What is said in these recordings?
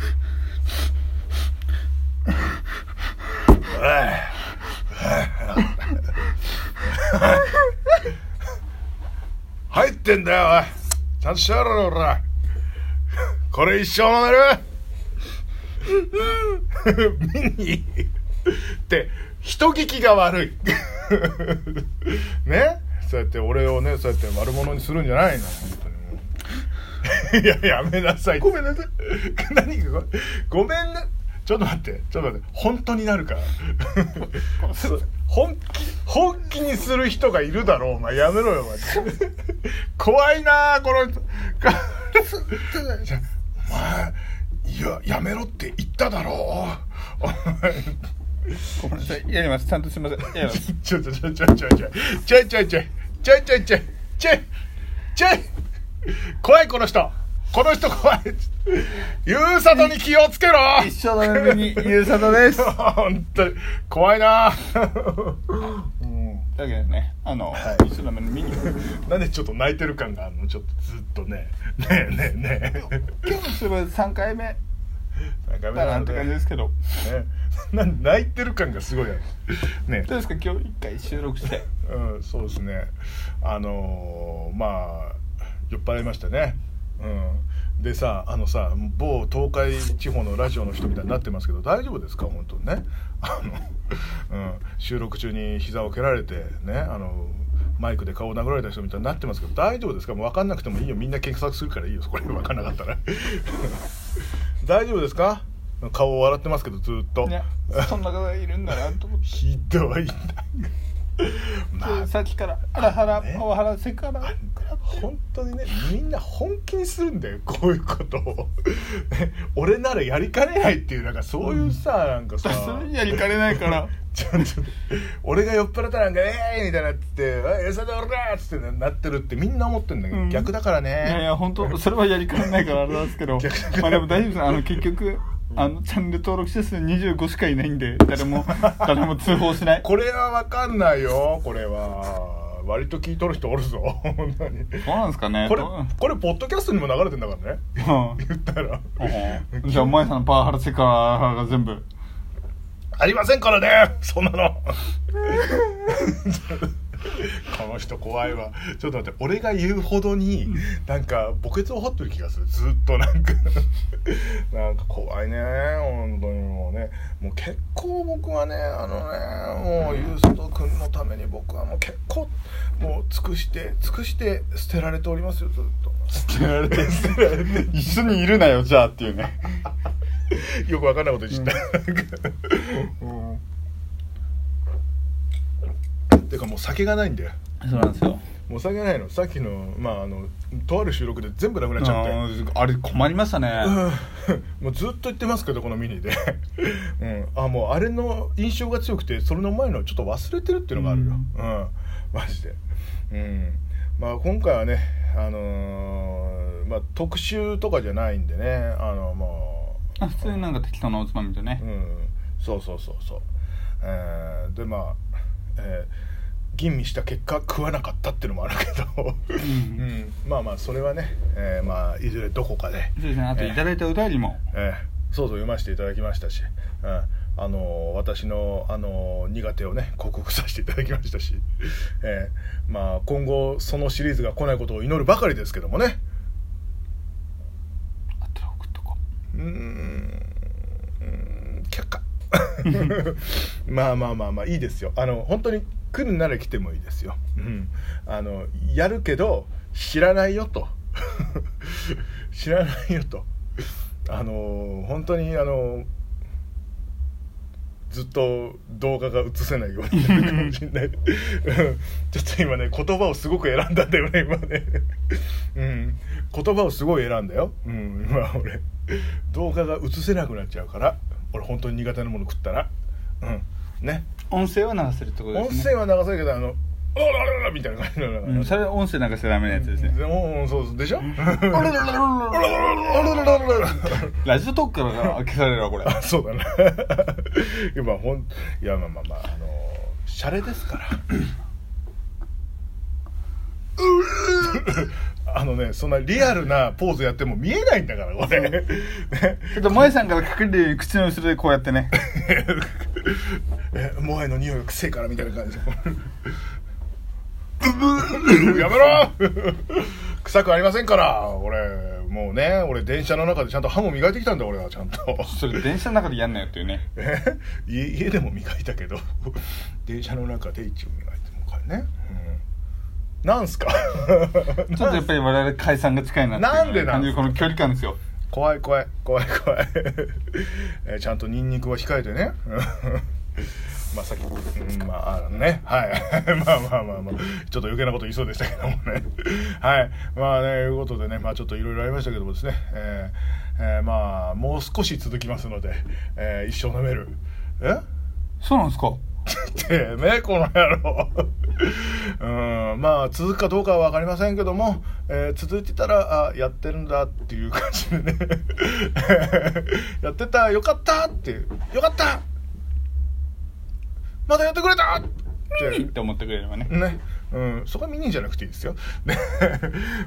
入ってんだよおい。ちゃんとしろよおら。これ一生飲めるミニって人聞きが悪い。ね？そうやって俺をねそうやって悪者にするんじゃないの？本当に いややめなさい。ごめんなさい。何が？ごめんなちょっと待って。ちょっと待って。本当になるから。そ 本気本気にする人がいるだろう。お前やめろよお前。怖いなあこの人。じゃあお前いややめろって言っただろう。お前ごめんなさい。やります。ちゃんとすみません。やります。ちょちょちょちょちょちょちょいちょいちょいちょいちょいちょいちょいちょいちょい怖いこの人この人怖い。ゆうさとに気をつけろ。一生の夢にゆうさとです。本当に。怖いな。だけどねあの、はい。一生の夢に見に。なんでちょっと泣いてる感があるの？ちょっとずっとね。ねえねえねえ。今日の芝居3回目。なんかだなって感じですけど。ね。な泣いてる感がすごいある。ね。どうですか？今日一回収録して。うん、そうですね。あのーまあ酔っ払いましたねうん。でさあのさ某東海地方のラジオの人みたいになってますけど大丈夫ですか？本当にね。あの、うん、収録中に膝を蹴られてねあのマイクで顔を殴られた人みたいになってますけど大丈夫ですか？もう分かんなくてもいいよ。みんな検索するからいいよ。これ分かんなかったら。大丈夫ですか？顔を笑ってますけどずっと。そんな方がいるんだなと思ってひどいな まあさっきからあらはらねパワハラセクハラ本当にねみんな本気にするんだよこういうことを。俺ならやりかねないっていうなんかそういうさ、なんかさ。それやりかねないから。ちょっと俺が酔っ払ったらなんか「ええー!」みたいになって「おい餌で俺だ!」っつってなってるってみんな思ってんだけど、うん。逆だからね。いやいや本当それはやりかねないからあれなんですけど。逆まあでも大丈夫です。あの結局あのチャンネル登録者数25しかいないんで誰も 誰も通報しない。これは分かんないよ。これは。割と聞いとる人おるぞ。本当に。そうなんですかね。これどうこれポッドキャストにも流れてんだからね。うん。言ったら。じゃあ前さんのパワハラセクハラが全部。ありませんからね。そんなのこの人怖いわ。ちょっと待って俺が言うほどになんか墓穴を掘ってる気がする。ずっとなんか。なんか怖いね本当にもうね。もう結構僕はねあのねもうユースト君のために僕はもう結構もう尽くして尽くして捨てられておりますよずっと。捨てられて一緒にいるなよじゃあっていうね。よくわかんないこと言っちゃった、うん。てかもう酒がないんだよそうなんですよ。もう酒ないの。さっきのまああのとある収録で全部なくなっちゃって。あれ困りましたね。う んもうずっと言ってますけどこのミニで、うん、あもうあれの印象が強くてそれの前のちょっと忘れてるっていうのがあるよ、うん。マジで、うん。まあ、今回はね、あのーまあ、特集とかじゃないんでね。あのもう。あ普通になんか適当なおつまみでね。うん、そうそうそうそう、えーでまあ、えー吟味した結果食わなかったっていうのもあるけど、うん。まあまあそれはね、えーまあいずれどこかで、そうですね。あといただいたお便りも。えー。そうそう読ませていただきましたし、うん、あのー私の、あのー苦手をね克服させていただきましたし、えー。まあ今後そのシリーズが来ないことを祈るばかりですけどもね。あったら送っとこう。うーん。却下。まあまあまあまあいいですよ。あの本当に来るなら来てもいいですよ、うん、あのやるけど知らないよと。知らないよと。あの本当にあのずっと動画が映せないようになるかもしれない。ちょっと今ね言葉をすごく選んだんだよね今ね。うん。言葉をすごい選んだよ。うん今俺。動画が映せなくなっちゃうから俺本当に苦手なもの食ったら。うん。ね。う音声は流せるってこと音ですね。声は流せるけどあの「おららら」みたいな感じの。うん、それは音声流しちゃダメなやつですね。うんそうそうでしょ？ラジオトークから消されるわこれあそうだないやまあほんいやまあまあまああのシャレですからあのねそんなリアルなポーズやっても見えないんだからこれねちょっと萌えさんから隠れるように口の後ろでこうやってねえ萌えの匂いが臭いからみたいな感じ。で やめろ！臭くありませんから。俺もうね俺電車の中でちゃんと歯も磨いてきたんだ俺はちゃんと。それ電車の中でやんなよっていうね。え？家家でも磨いたけど電車の中で一応磨いてもこれね、うん、なんすか？ちょっとやっぱり我々解散が近いなっていうなんでなんこの距離感ですよ怖い怖い。怖い怖い、えーちゃんとニンニクは控えてね。まあさっき、うん、まああね。はい。まあまあまあまあ。ちょっと余計なこと言いそうでしたけどもね。はい。まあねいうことでね。まあちょっといろいろありましたけどもですね。えーえーまあもう少し続きますので、えー一生飲める。え？そうなんですか。てめえこの野郎。うんまあ続くかどうかは分かりませんけども、えー続いてたらあやってるんだっていう感じでね。やってたよかったっていう。よかったまだやってくれたって。って思ってくれればね。ね、うん、そこはミニじゃなくていいですよ。ね、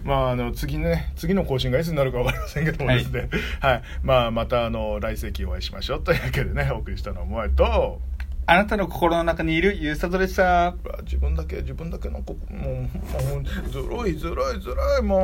まあ、あの、次ね、次の更新がいつになるかわかりませんけどもですね、はい、まあ、また、あの、来世紀お会いしましょうというわけでね、お送りしたのは、もえと、あなたの心の中にいるゆうさとでした自分だけ、自分だけのこ、もう、もう、ずるい、ずるい、ずるい、もう。